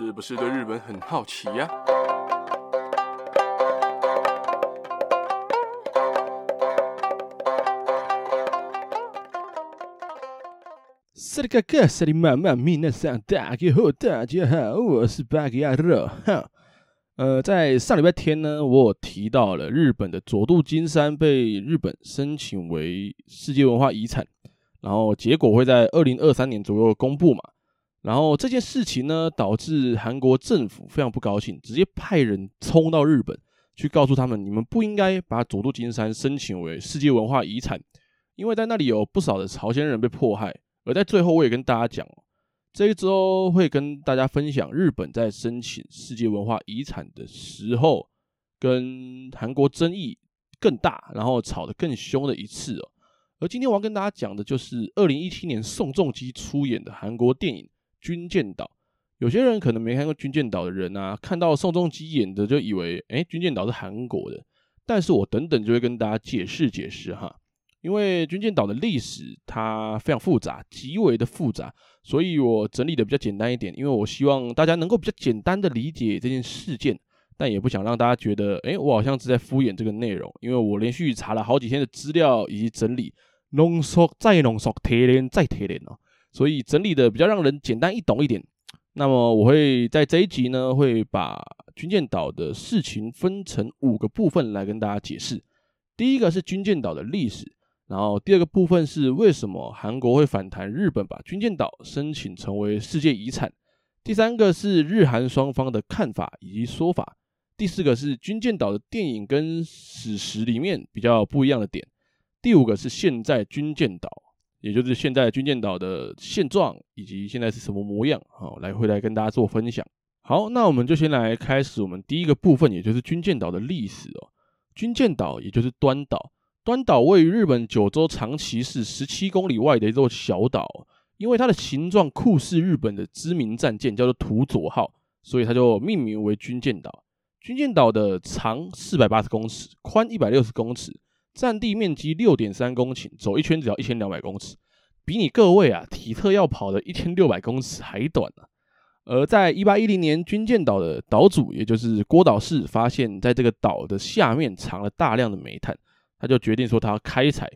是不是对日本很好奇呀？呃，在上礼拜天呢，我提到了日本的佐渡金山被日本申请为世界文化遗产，然后结果会在二零二三年左右公布嘛。然后这件事情呢，导致韩国政府非常不高兴，直接派人冲到日本去告诉他们：你们不应该把佐渡金山申请为世界文化遗产，因为在那里有不少的朝鲜人被迫害。而在最后，我也跟大家讲，这一周会跟大家分享日本在申请世界文化遗产的时候，跟韩国争议更大，然后吵得更凶的一次哦。而今天我要跟大家讲的就是二零一七年宋仲基出演的韩国电影。军舰岛，有些人可能没看过《军舰岛》的人啊，看到宋仲基演的就以为，哎，《军舰岛》是韩国的。但是我等等就会跟大家解释解释哈，因为《军舰岛》的历史它非常复杂，极为的复杂，所以我整理的比较简单一点，因为我希望大家能够比较简单的理解这件事件，但也不想让大家觉得，哎，我好像是在敷衍这个内容，因为我连续查了好几天的资料以及整理，浓缩再浓缩，提炼再提炼哦。所以整理的比较让人简单易懂一点。那么我会在这一集呢，会把军舰岛的事情分成五个部分来跟大家解释。第一个是军舰岛的历史，然后第二个部分是为什么韩国会反弹日本把军舰岛申请成为世界遗产。第三个是日韩双方的看法以及说法。第四个是军舰岛的电影跟史实里面比较不一样的点。第五个是现在军舰岛。也就是现在军舰岛的现状以及现在是什么模样，好，来回来跟大家做分享。好，那我们就先来开始我们第一个部分，也就是军舰岛的历史哦。军舰岛也就是端岛，端岛位于日本九州长崎市十七公里外的一座小岛，因为它的形状酷似日本的知名战舰，叫做土佐号，所以它就命名为军舰岛。军舰岛的长四百八十公尺，宽一百六十公尺。占地面积六点三公顷，走一圈只要一千两百公尺，比你各位啊体测要跑的一千六百公尺还短呢、而在一八一零年，军舰岛的岛主，也就是郭岛氏，发现在这个岛的下面藏了大量的煤炭，他就决定说他要开采。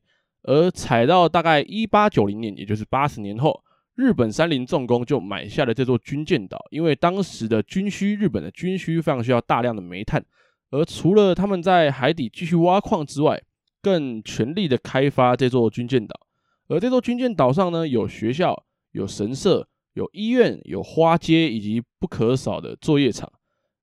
而采到大概一八九零年，也就是八十年后，日本三菱重工就买下了这座军舰岛，因为当时的军需，日本的军需非常需要大量的煤炭，而除了他们在海底继续挖矿之外，更全力的开发这座军舰岛，而这座军舰岛上呢，有学校、有神社、有医院、有花街以及不可少的作业场。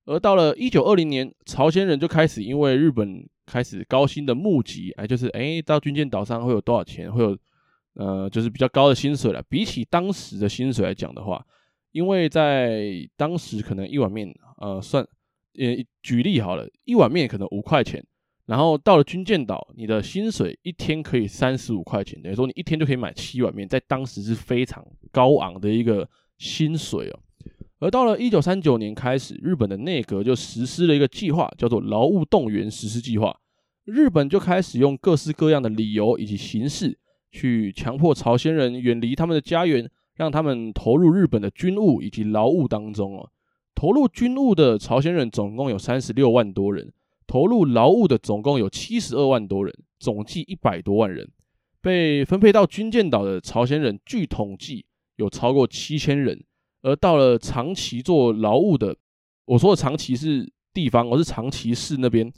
而到了一九二零年，朝鲜人就开始因为日本开始高薪的募集，哎，就是哎，到军舰岛上会有多少钱？会有呃，就是比较高的薪水了。比起当时的薪水来讲的话，因为在当时可能一碗面，呃，算呃，举例好了，一碗面可能五块钱。然后到了军舰岛，你的薪水一天可以三十五块钱，等于说你一天就可以买七碗面，在当时是非常高昂的一个薪水哦。而到了一九三九年开始，日本的内阁就实施了一个计划，叫做劳务动员实施计划。日本就开始用各式各样的理由以及形式，去强迫朝鲜人远离他们的家园，让他们投入日本的军务以及劳务当中哦。投入军务的朝鲜人总共有三十六万多人。投入劳务的总共有七十二万多人，总计一百多万人。被分配到军舰岛的朝鲜人，据统计有超过七千人。而到了长崎做劳务的，我说的长崎是地方，我是长崎市那边。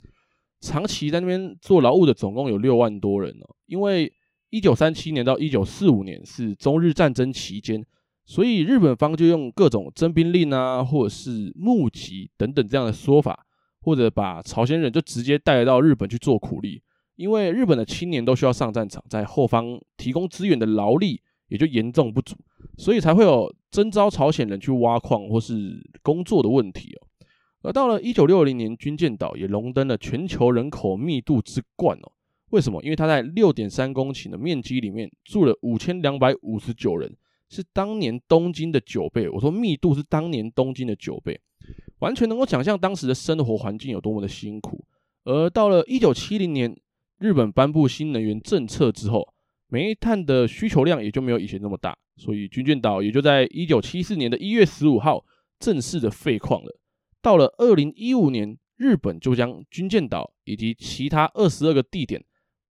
长崎在那边做劳务的总共有六万多人哦。因为一九三七年到一九四五年是中日战争期间，所以日本方就用各种征兵令啊，或者是募集等等这样的说法。或者把朝鲜人就直接带到日本去做苦力，因为日本的青年都需要上战场，在后方提供资源的劳力也就严重不足，所以才会有征召朝鲜人去挖矿或是工作的问题哦。而到了一九六零年，军舰岛也荣登了全球人口密度之冠哦。为什么？因为它在六点三公顷的面积里面住了五千两百五十九人，是当年东京的九倍。我说密度是当年东京的九倍。完全能够想象当时的生活环境有多么的辛苦。而到了一九七零年，日本颁布新能源政策之后，煤炭的需求量也就没有以前那么大，所以军舰岛也就在一九七四年的一月十五号正式的废矿了。到了二零一五年，日本就将军舰岛以及其他二十二个地点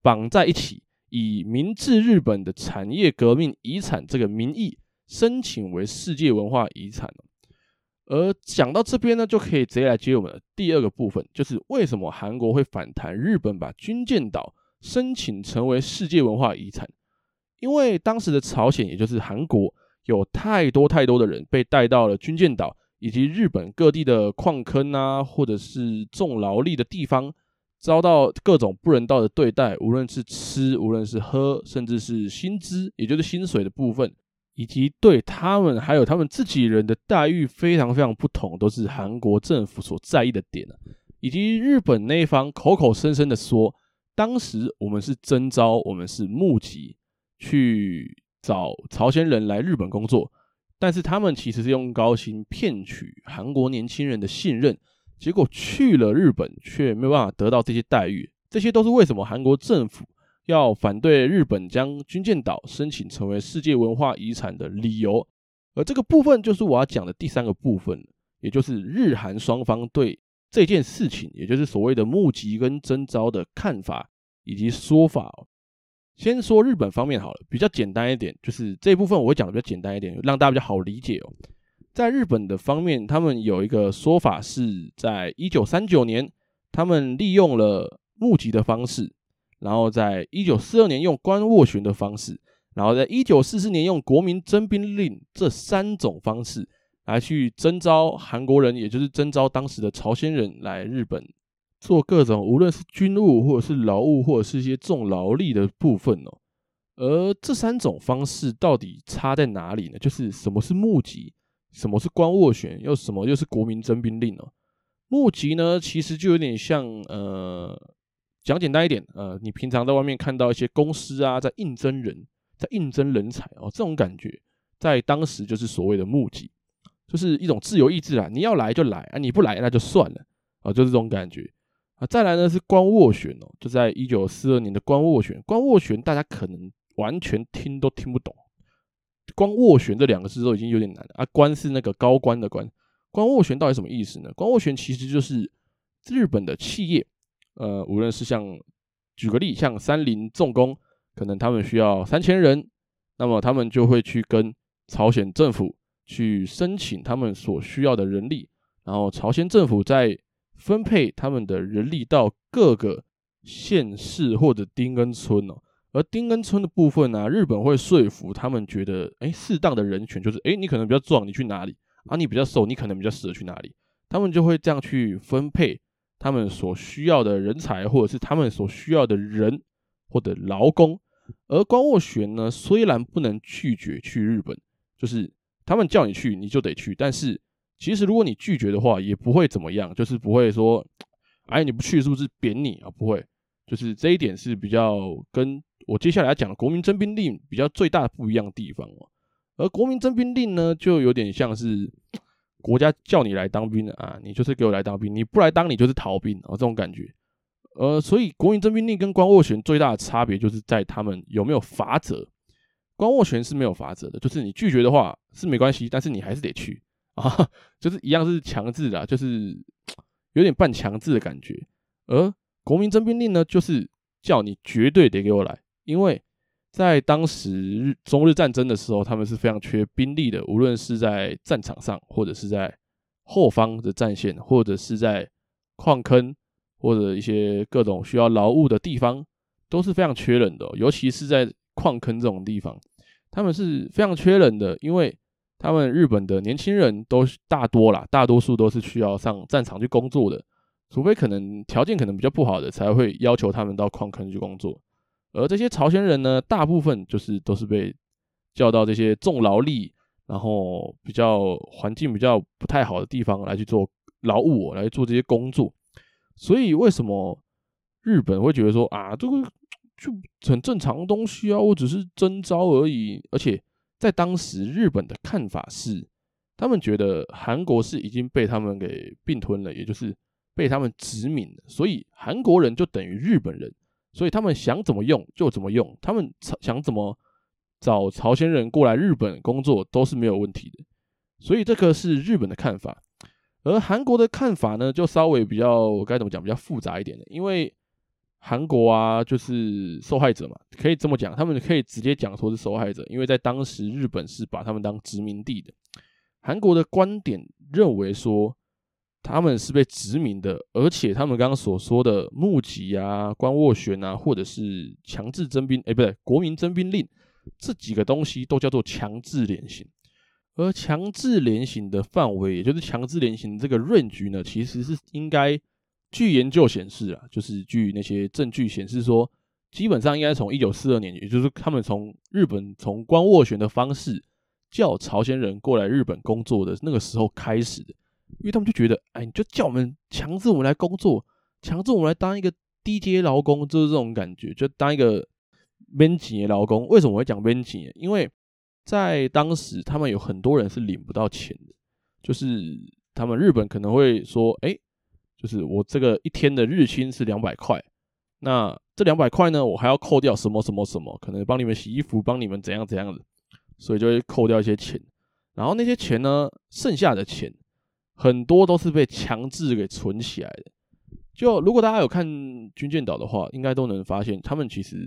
绑在一起，以明治日本的产业革命遗产这个名义申请为世界文化遗产了。而讲到这边呢，就可以直接来接我们的第二个部分，就是为什么韩国会反弹日本把军舰岛申请成为世界文化遗产？因为当时的朝鲜，也就是韩国，有太多太多的人被带到了军舰岛。以及日本各地的矿坑啊，或者是重劳力的地方，遭到各种不人道的对待，无论是吃，无论是喝，甚至是薪资，也就是薪水的部分，以及对他们还有他们自己人的待遇非常非常不同，都是韩国政府所在意的点啊。以及日本那一方口口声声的说，当时我们是征召，我们是募集去找朝鲜人来日本工作。但是他们其实是用高薪骗取韩国年轻人的信任，结果去了日本却没有办法得到这些待遇。这些都是为什么韩国政府要反对日本将军舰岛申请成为世界文化遗产的理由。而这个部分就是我要讲的第三个部分，也就是日韩双方对这件事情，也就是所谓的募集跟征召的看法以及说法。先说日本方面好了，比较简单一点，就是这一部分我会讲的比较简单一点，让大家比较好理解哦。在日本的方面，他们有一个说法是在一九三九年，他们利用了募集的方式，然后在一九四二年用关斡旋的方式，然后在一九四四年用国民征兵令这三种方式来去征召韩国人，也就是征召当时的朝鲜人来日本。做各种无论是军务或者是劳务或者是一些重劳力的部分哦，而这三种方式到底差在哪里呢？就是什么是募集，什么是关斡旋，又什么又是国民征兵令哦？募集呢，其实就有点像呃，讲简单一点，呃，你平常在外面看到一些公司啊，在应征人，在应征人才哦，这种感觉，在当时就是所谓的募集，就是一种自由意志啊，你要来就来啊，你不来那就算了啊，就是这种感觉。啊，再来呢是官斡旋哦，就在一九四二年的官斡旋。官斡旋大家可能完全听都听不懂，关斡旋这两个字都已经有点难了啊。官是那个高官的官，官斡旋到底什么意思呢？官斡旋其实就是日本的企业，呃，无论是像举个例，像三菱重工，可能他们需要三千人，那么他们就会去跟朝鲜政府去申请他们所需要的人力，然后朝鲜政府在分配他们的人力到各个县市或者丁根村哦，而丁根村的部分呢，日本会说服他们觉得，哎，适当的人选就是，哎，你可能比较壮，你去哪里？啊，你比较瘦，你可能比较适合去哪里？他们就会这样去分配他们所需要的人才，或者是他们所需要的人或者劳工。而关斡旋呢，虽然不能拒绝去日本，就是他们叫你去，你就得去，但是。其实，如果你拒绝的话，也不会怎么样，就是不会说，哎，你不去是不是贬你啊？不会，就是这一点是比较跟我接下来要讲的国民征兵令比较最大的不一样的地方哦。而国民征兵令呢，就有点像是国家叫你来当兵的啊，你就是给我来当兵，你不来当你就是逃兵啊，这种感觉。呃，所以国民征兵令跟官斡旋最大的差别就是在他们有没有法则。官斡旋是没有法则的，就是你拒绝的话是没关系，但是你还是得去。啊，就是一样是强制的，就是有点半强制的感觉。而国民征兵令呢，就是叫你绝对得给我来，因为在当时日中日战争的时候，他们是非常缺兵力的，无论是在战场上，或者是在后方的战线，或者是在矿坑，或者一些各种需要劳务的地方，都是非常缺人的。尤其是在矿坑这种地方，他们是非常缺人的，因为。他们日本的年轻人都大多啦，大多数都是需要上战场去工作的，除非可能条件可能比较不好的，才会要求他们到矿坑去工作。而这些朝鲜人呢，大部分就是都是被叫到这些重劳力，然后比较环境比较不太好的地方来去做劳务，来做这些工作。所以为什么日本会觉得说啊，这个就很正常的东西啊，我只是征召而已，而且。在当时，日本的看法是，他们觉得韩国是已经被他们给并吞了，也就是被他们殖民了，所以韩国人就等于日本人，所以他们想怎么用就怎么用，他们想怎么找朝鲜人过来日本工作都是没有问题的。所以这个是日本的看法，而韩国的看法呢，就稍微比较该怎么讲，比较复杂一点的，因为韩国啊，就是受害者嘛，可以这么讲，他们可以直接讲说是受害者，因为在当时日本是把他们当殖民地的。韩国的观点认为说，他们是被殖民的，而且他们刚刚所说的募集啊、关斡旋啊，或者是强制征兵，哎，不对，国民征兵令这几个东西都叫做强制连行。而强制连行的范围，也就是强制连行这个 range 呢，其实是应该据研究显示啊，就是据那些证据显示说，基本上应该从一九四二年，也就是他们从日本从关斡旋的方式叫朝鲜人过来日本工作的那个时候开始的。因为他们就觉得，哎，你就叫我们强制我们来工作，强制我们来当一个低阶劳工，就是这种感觉，就当一个免钱的劳工。为什么我会讲免钱？因为在当时，他们有很多人是领不到钱的，就是他们日本可能会说，哎，就是我这个一天的日薪是两百块，那这两百块呢，我还要扣掉什么什么什么，可能帮你们洗衣服，帮你们怎样怎样的，所以就会扣掉一些钱，然后那些钱呢，剩下的钱。很多都是被强制给存起来的。就如果大家有看《军舰岛》的话，应该都能发现，他们其实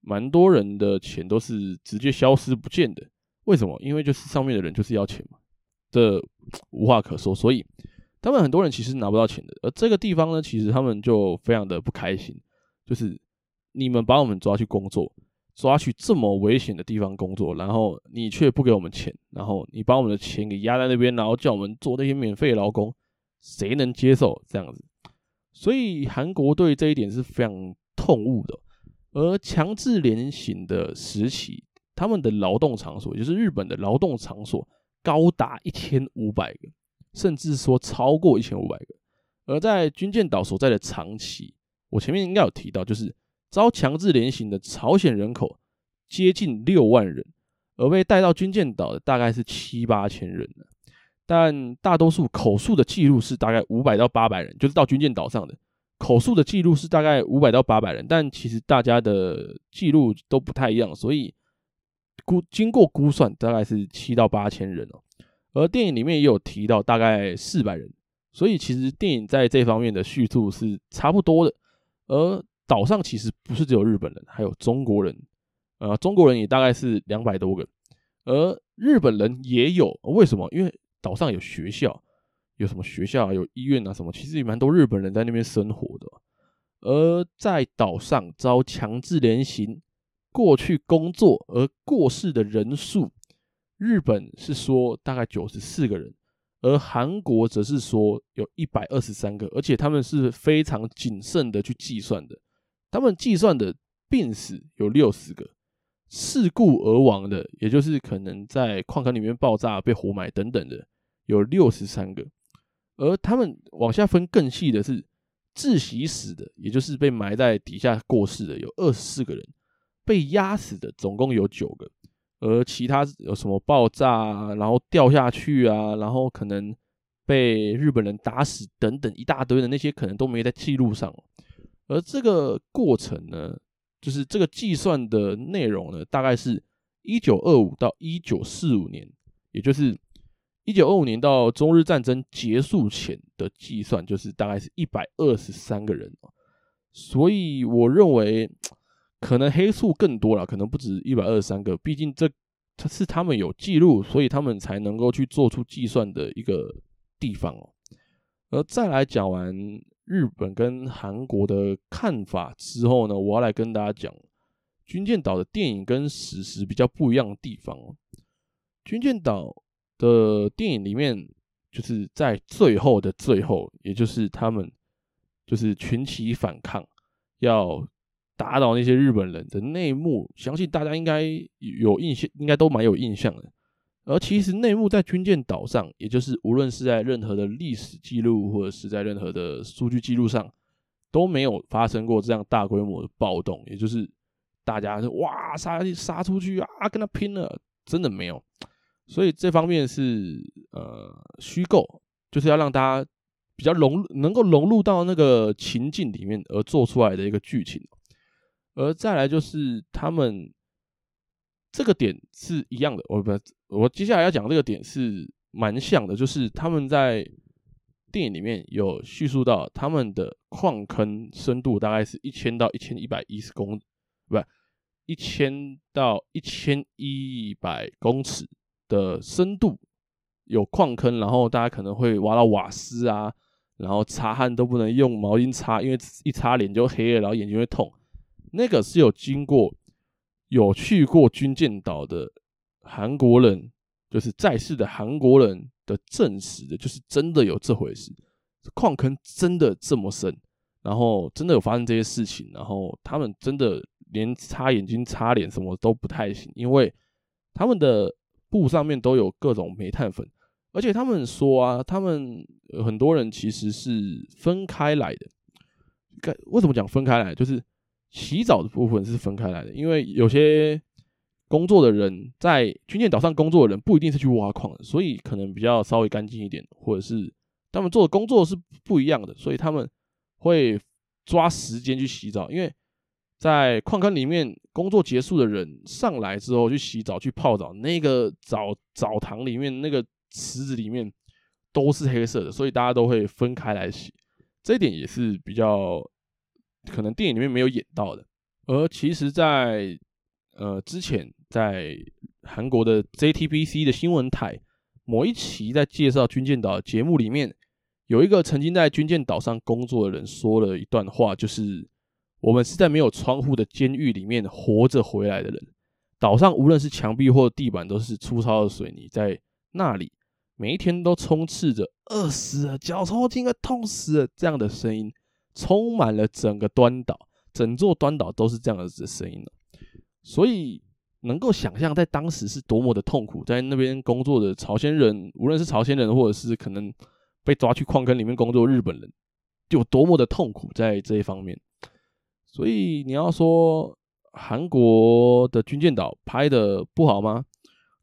蛮多人的钱都是直接消失不见的。为什么？因为就是上面的人就是要钱嘛，这无话可说。所以他们很多人其实拿不到钱的。而这个地方呢，其实他们就非常的不开心，就是你们把我们抓去工作。抓去这么危险的地方工作，然后你却不给我们钱，然后你把我们的钱给压在那边，然后叫我们做那些免费劳工，谁能接受这样子？所以韩国对这一点是非常痛恶的。而强制连行的时期，他们的劳动场所，就是日本的劳动场所，高达一千五百个，甚至说超过一千五百个。而在军舰岛所在的长崎，我前面应该有提到，就是。遭强制连行的朝鲜人口接近六万人，而被带到军舰岛的大概是七八千人，但大多数口述的记录是大概五百到八百人，就是到军舰岛上的口述的记录是大概五百到八百人，但其实大家的记录都不太一样，所以估经过估算大概是七到八千人哦。而电影里面也有提到大概四百人，所以其实电影在这方面的叙述是差不多的，而。岛上其实不是只有日本人，还有中国人，呃，中国人也大概是两百多个，而日本人也有。为什么？因为岛上有学校，有什么学校啊，有医院啊，什么，其实也蛮多日本人在那边生活的。而在岛上遭强制连行过去工作而过世的人数，日本是说大概九十四个人，而韩国则是说有一百二十三个，而且他们是非常谨慎的去计算的。他们计算的病死有六十个，事故而亡的，也就是可能在矿坑里面爆炸、被活埋等等的，有六十三个。而他们往下分更细的是窒息死的，也就是被埋在底下过世的，有二十四个人；被压死的总共有九个。而其他有什么爆炸啊，然后掉下去啊，然后可能被日本人打死等等一大堆的那些，可能都没在记录上。而这个过程呢，就是这个计算的内容呢，大概是一九二五到一九四五年，也就是一九二五年到中日战争结束前的计算，就是大概是一百二十三个人。所以我认为可能黑数更多了，可能不止一百二十三个。毕竟这它是他们有记录，所以他们才能够去做出计算的一个地方哦。而再来讲完。日本跟韩国的看法之后呢，我要来跟大家讲《军舰岛》的电影跟史实比较不一样的地方。《军舰岛》的电影里面，就是在最后的最后，也就是他们就是群起反抗，要打倒那些日本人的内幕，相信大家应该有印象，应该都蛮有印象的。而其实内幕在军舰岛上，也就是无论是在任何的历史记录，或者是在任何的数据记录上，都没有发生过这样大规模的暴动。也就是大家就哇杀杀出去啊，跟他拼了，真的没有。所以这方面是呃虚构，就是要让大家比较融能够融入到那个情境里面而做出来的一个剧情。而再来就是他们。这个点是一样的，我不，我接下来要讲这个点是蛮像的，就是他们在电影里面有叙述到他们的矿坑深度大概是一千到一千一百一十公，不是，一千到一千一百公尺的深度有矿坑，然后大家可能会挖到瓦斯啊，然后擦汗都不能用毛巾擦，因为一擦脸就黑了，然后眼睛会痛。那个是有经过有去过军舰岛的韩国人，就是在世的韩国人的证实的，就是真的有这回事，矿坑真的这么深，然后真的有发生这些事情，然后他们真的连擦眼睛、擦脸什么都不太行，因为他们的布上面都有各种煤炭粉，而且他们说啊，他们很多人其实是分开来的。该为什么讲分开来？就是洗澡的部分是分开来的，因为有些。工作的人在军舰岛上工作的人不一定是去挖矿的，所以可能比较稍微干净一点，或者是他们做的工作是不一样的，所以他们会抓时间去洗澡。因为在矿坑里面工作结束的人上来之后去洗澡去泡澡，那个澡澡堂里面那个池子里面都是黑色的，所以大家都会分开来洗。这一点也是比较可能电影里面没有演到的。而其实，在呃之前。在韩国的 JTBC 的新闻台某一期在介绍军舰岛节目里面，有一个曾经在军舰岛上工作的人说了一段话，就是我们是在没有窗户的监狱里面活着回来的人。岛上无论是墙壁或地板都是粗糙的水泥，在那里每一天都充斥着饿死了、脚抽筋了、痛死了这样的声音，充满了整个端岛，整座端岛都是这样子的声音。所以。能够想象在当时是多么的痛苦，在那边工作的朝鲜人，无论是朝鲜人，或者是可能被抓去矿坑里面工作日本人，就有多么的痛苦在这一方面。所以你要说韩国的军舰岛拍的不好吗？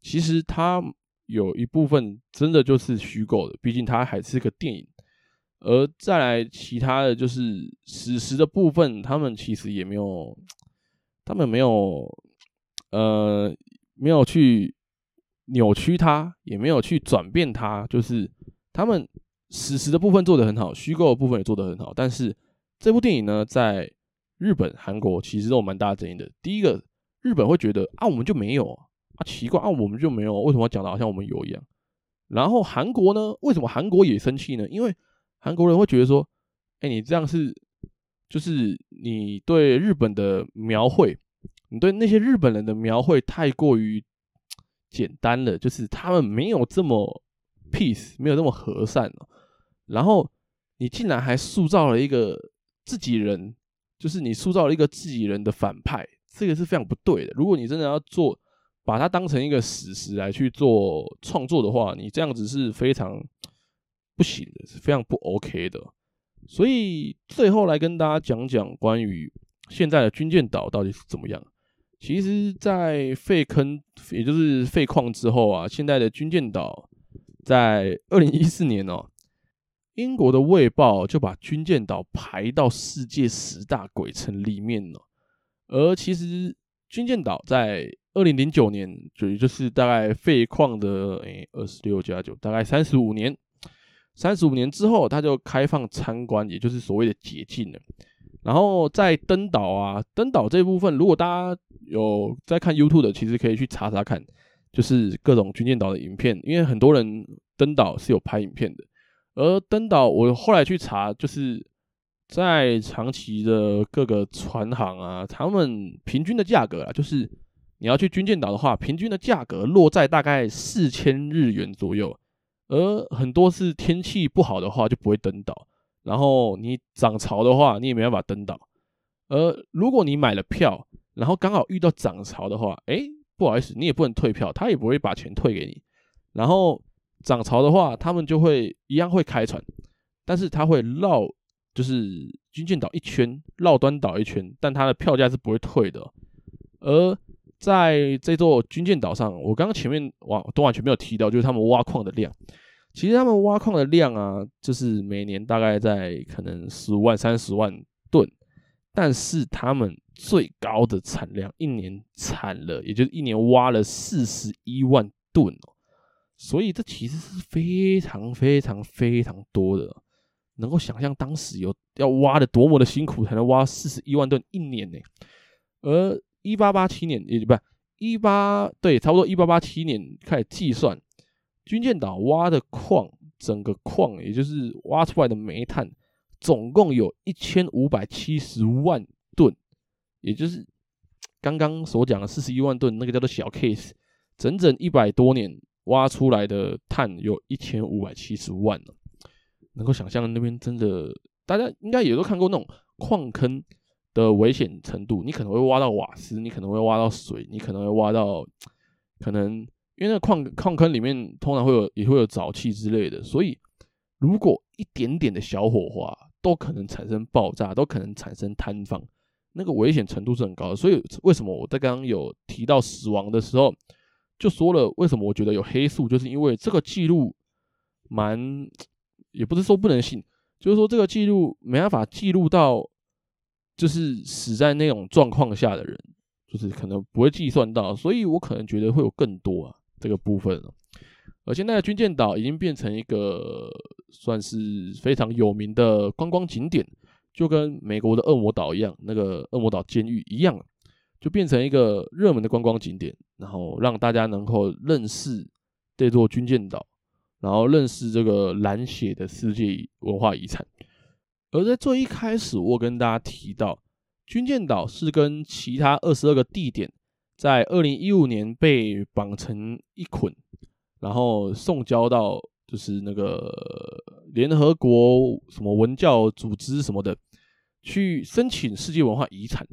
其实它有一部分真的就是虚构的，毕竟它还是个电影。而再来其他的就是史实的部分，他们其实也没有，他们没有。呃，没有去扭曲它，也没有去转变它，就是他们史实的部分做得很好，虚构的部分也做得很好。但是这部电影呢，在日本、韩国其实都有蛮大争议的。第一个，日本会觉得啊，我们就没有啊，奇怪啊，我们就没有，为什么要讲的好像我们有一样？然后韩国呢，为什么韩国也生气呢？因为韩国人会觉得说，哎，你这样是，就是你对日本的描绘。你对那些日本人的描绘太过于简单了，就是他们没有这么 peace，没有那么和善哦。然后你竟然还塑造了一个自己人，就是你塑造了一个自己人的反派，这个是非常不对的。如果你真的要做，把它当成一个史实来去做创作的话，你这样子是非常不行的，是非常不 OK 的。所以最后来跟大家讲讲关于现在的军舰岛到底是怎么样。其实，在废坑，也就是废矿之后啊，现在的军舰岛，在二零一四年哦，英国的《卫报》就把军舰岛排到世界十大鬼城里面了。而其实，军舰岛在二零零九年，就也就是大概废矿的诶二十六加九，大概三十五年，三十五年之后，它就开放参观，也就是所谓的解禁了。然后在登岛啊，登岛这部分，如果大家有在看 YouTube 的，其实可以去查查看，就是各种军舰岛的影片，因为很多人登岛是有拍影片的。而登岛，我后来去查，就是在长崎的各个船行啊，他们平均的价格啊，就是你要去军舰岛的话，平均的价格落在大概四千日元左右。而很多是天气不好的话，就不会登岛。然后你涨潮的话，你也没办法登岛。而如果你买了票，然后刚好遇到涨潮的话，哎，不好意思，你也不能退票，他也不会把钱退给你。然后涨潮的话，他们就会一样会开船，但是他会绕就是军舰岛一圈，绕端岛一圈，但他的票价是不会退的。而在这座军舰岛上，我刚刚前面完都完全没有提到，就是他们挖矿的量。其实他们挖矿的量啊，就是每年大概在可能十五万、三十万吨，但是他们最高的产量一年产了，也就是一年挖了四十一万吨哦，所以这其实是非常非常非常多的，能够想象当时有要挖的多么的辛苦，才能挖四十一万吨一年呢。而一八八七年也不一八对，差不多一八八七年开始计算，军舰岛挖的矿，整个矿也就是挖出来的煤炭，总共有一千五百七十万吨，也就是刚刚所讲的四十一万吨，那个叫做小 case，整整一百多年。挖出来的碳有一千五百七十万了，能够想象那边真的，大家应该也都看过那种矿坑的危险程度。你可能会挖到瓦斯，你可能会挖到水，你可能会挖到，可能因为那矿矿坑里面通常会有也会有沼气之类的，所以如果一点点的小火花都可能产生爆炸，都可能产生坍方，那个危险程度是很高的。所以为什么我在刚刚有提到死亡的时候，就说了，为什么我觉得有黑数，就是因为这个记录蛮，也不是说不能信，就是说这个记录没办法记录到，就是死在那种状况下的人，就是可能不会计算到，所以我可能觉得会有更多啊这个部分。而现在的军舰岛已经变成一个算是非常有名的观光景点，就跟美国的恶魔岛一样，那个恶魔岛监狱一样。就变成一个热门的观光景点，然后让大家能够认识这座军舰岛，然后认识这个蓝血的世界文化遗产。而在最一开始，我跟大家提到，军舰岛是跟其他二十二个地点在二零一五年被绑成一捆，然后送交到就是那个联合国什么文教组织什么的去申请世界文化遗产，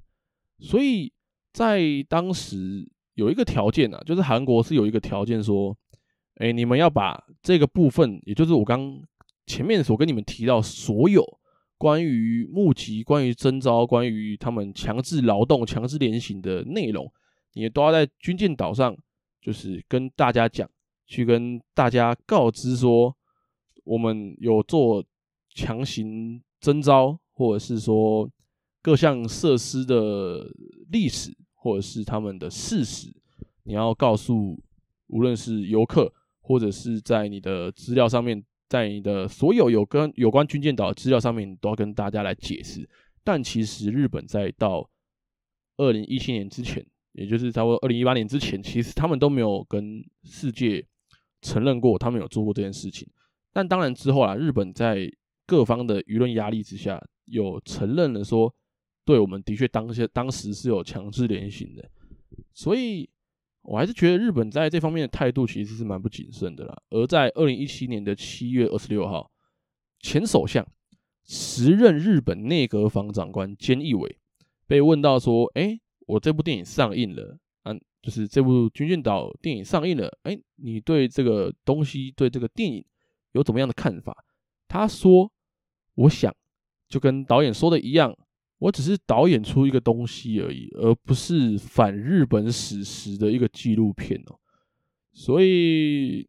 所以。在当时有一个条件啊，就是韩国是有一个条件说，哎，你们要把这个部分，也就是我刚前面所跟你们提到所有关于募集、关于征召、关于他们强制劳动、强制联行的内容，你都要在军舰岛上，就是跟大家讲，去跟大家告知说，我们有做强行征召，或者是说各项设施的历史。或者是他们的事实，你要告诉无论是游客，或者是在你的资料上面，在你的所有有跟有关军舰岛的资料上面，都要跟大家来解释。但其实日本在到二零一七年之前，也就是差不多二零一八年之前，其实他们都没有跟世界承认过他们有做过这件事情。但当然之后啊，日本在各方的舆论压力之下，有承认了说。对，我们的确当些当时是有强制联行的，所以我还是觉得日本在这方面的态度其实是蛮不谨慎的啦。而在二零一七年的七月二十六号，前首相、时任日本内阁房长官菅义伟被问到说：“哎，我这部电影上映了，嗯，就是这部《军舰岛》电影上映了，哎，你对这个东西、对这个电影有怎么样的看法？”他说：“我想就跟导演说的一样。”我只是导演出一个东西而已，而不是反日本史实的一个纪录片哦。所以，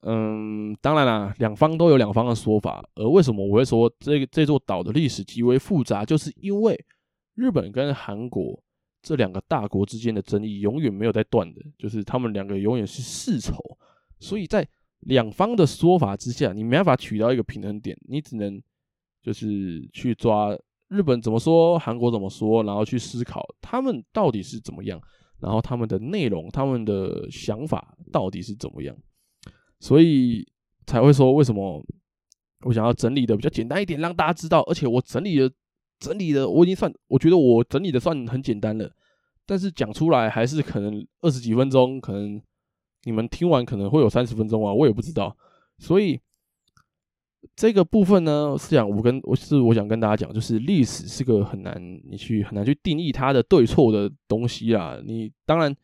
嗯，当然啦，两方都有两方的说法。而为什么我会说这这座岛的历史极为复杂，就是因为日本跟韩国这两个大国之间的争议永远没有在断的，就是他们两个永远是世仇。所以在两方的说法之下，你没办法取到一个平衡点，你只能就是去抓。日本怎么说，韩国怎么说，然后去思考他们到底是怎么样，然后他们的内容、他们的想法到底是怎么样，所以才会说为什么我想要整理的比较简单一点，让大家知道。而且我整理的整理的，我已经算，我觉得我整理的算很简单了，但是讲出来还是可能二十几分钟，可能你们听完可能会有三十分钟啊，我也不知道，所以。这个部分呢，是想我跟我是我想跟大家讲，就是历史是个很难你去很难去定义它的对错的东西啊。你当然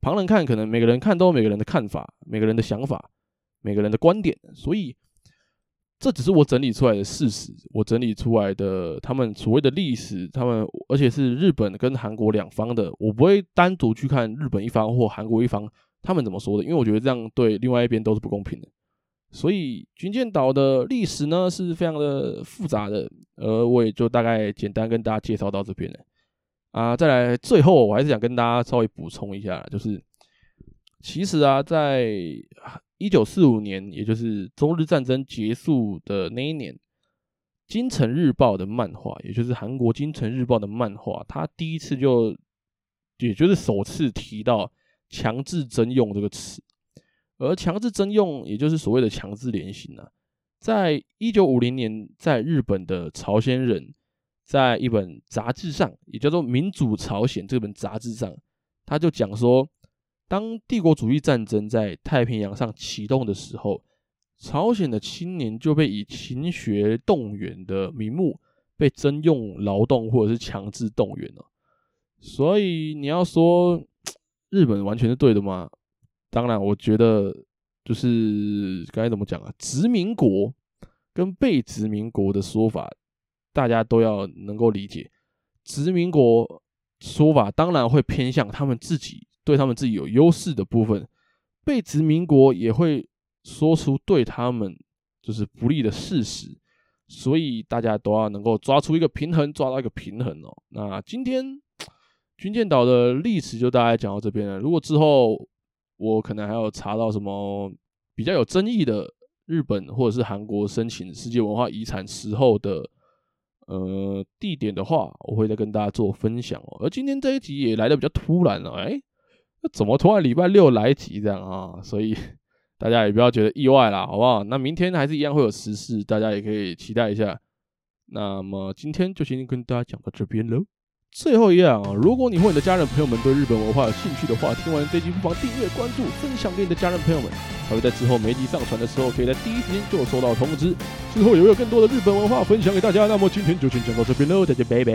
旁人看，可能每个人看都有每个人的看法，每个人的想法，每个人的观点。所以这只是我整理出来的事实，我整理出来的他们所谓的历史，他们而且是日本跟韩国两方的，我不会单独去看日本一方或韩国一方他们怎么说的，因为我觉得这样对另外一边都是不公平的。所以军舰岛的历史呢是非常的复杂的，而我也就大概简单跟大家介绍到这边了。啊，再来最后我还是想跟大家稍微补充一下，就是其实啊，在一九四五年，也就是中日战争结束的那一年，《京城日报》的漫画，也就是韩国《京城日报》的漫画，它第一次就，也就是首次提到“强制征用”这个词。而强制征用，也就是所谓的强制连行啊，在一九五零年，在日本的朝鲜人，在一本杂志上，也叫做《民主朝鲜》这本杂志上，他就讲说，当帝国主义战争在太平洋上启动的时候，朝鲜的青年就被以勤学动员的名目被征用劳动或者是强制动员了。所以你要说 日本完全是对的吗？当然，我觉得就是该怎么讲啊？殖民国跟被殖民国的说法，大家都要能够理解。殖民国说法当然会偏向他们自己，对他们自己有优势的部分；被殖民国也会说出对他们就是不利的事实。所以大家都要能够抓出一个平衡，抓到一个平衡哦。那今天 军舰岛的历史就大概讲到这边了。如果之后，我可能还有查到什么比较有争议的日本或者是韩国申请世界文化遗产时候的呃地点的话，我会再跟大家做分享哦。而今天这一集也来的比较突然了，哎，那怎么突然礼拜六来一集这样啊？所以大家也不要觉得意外啦，好不好？那明天还是一样会有时事，大家也可以期待一下。那么今天就先跟大家讲到这边喽。最后一样啊，如果你或你的家人朋友们对日本文化有兴趣的话，听完这集不妨订阅、关注、分享给你的家人朋友们，才会在之后每集上传的时候，可以在第一时间就收到通知。之后也会有更多的日本文化分享给大家。那么今天就先讲到这边喽，大家拜拜。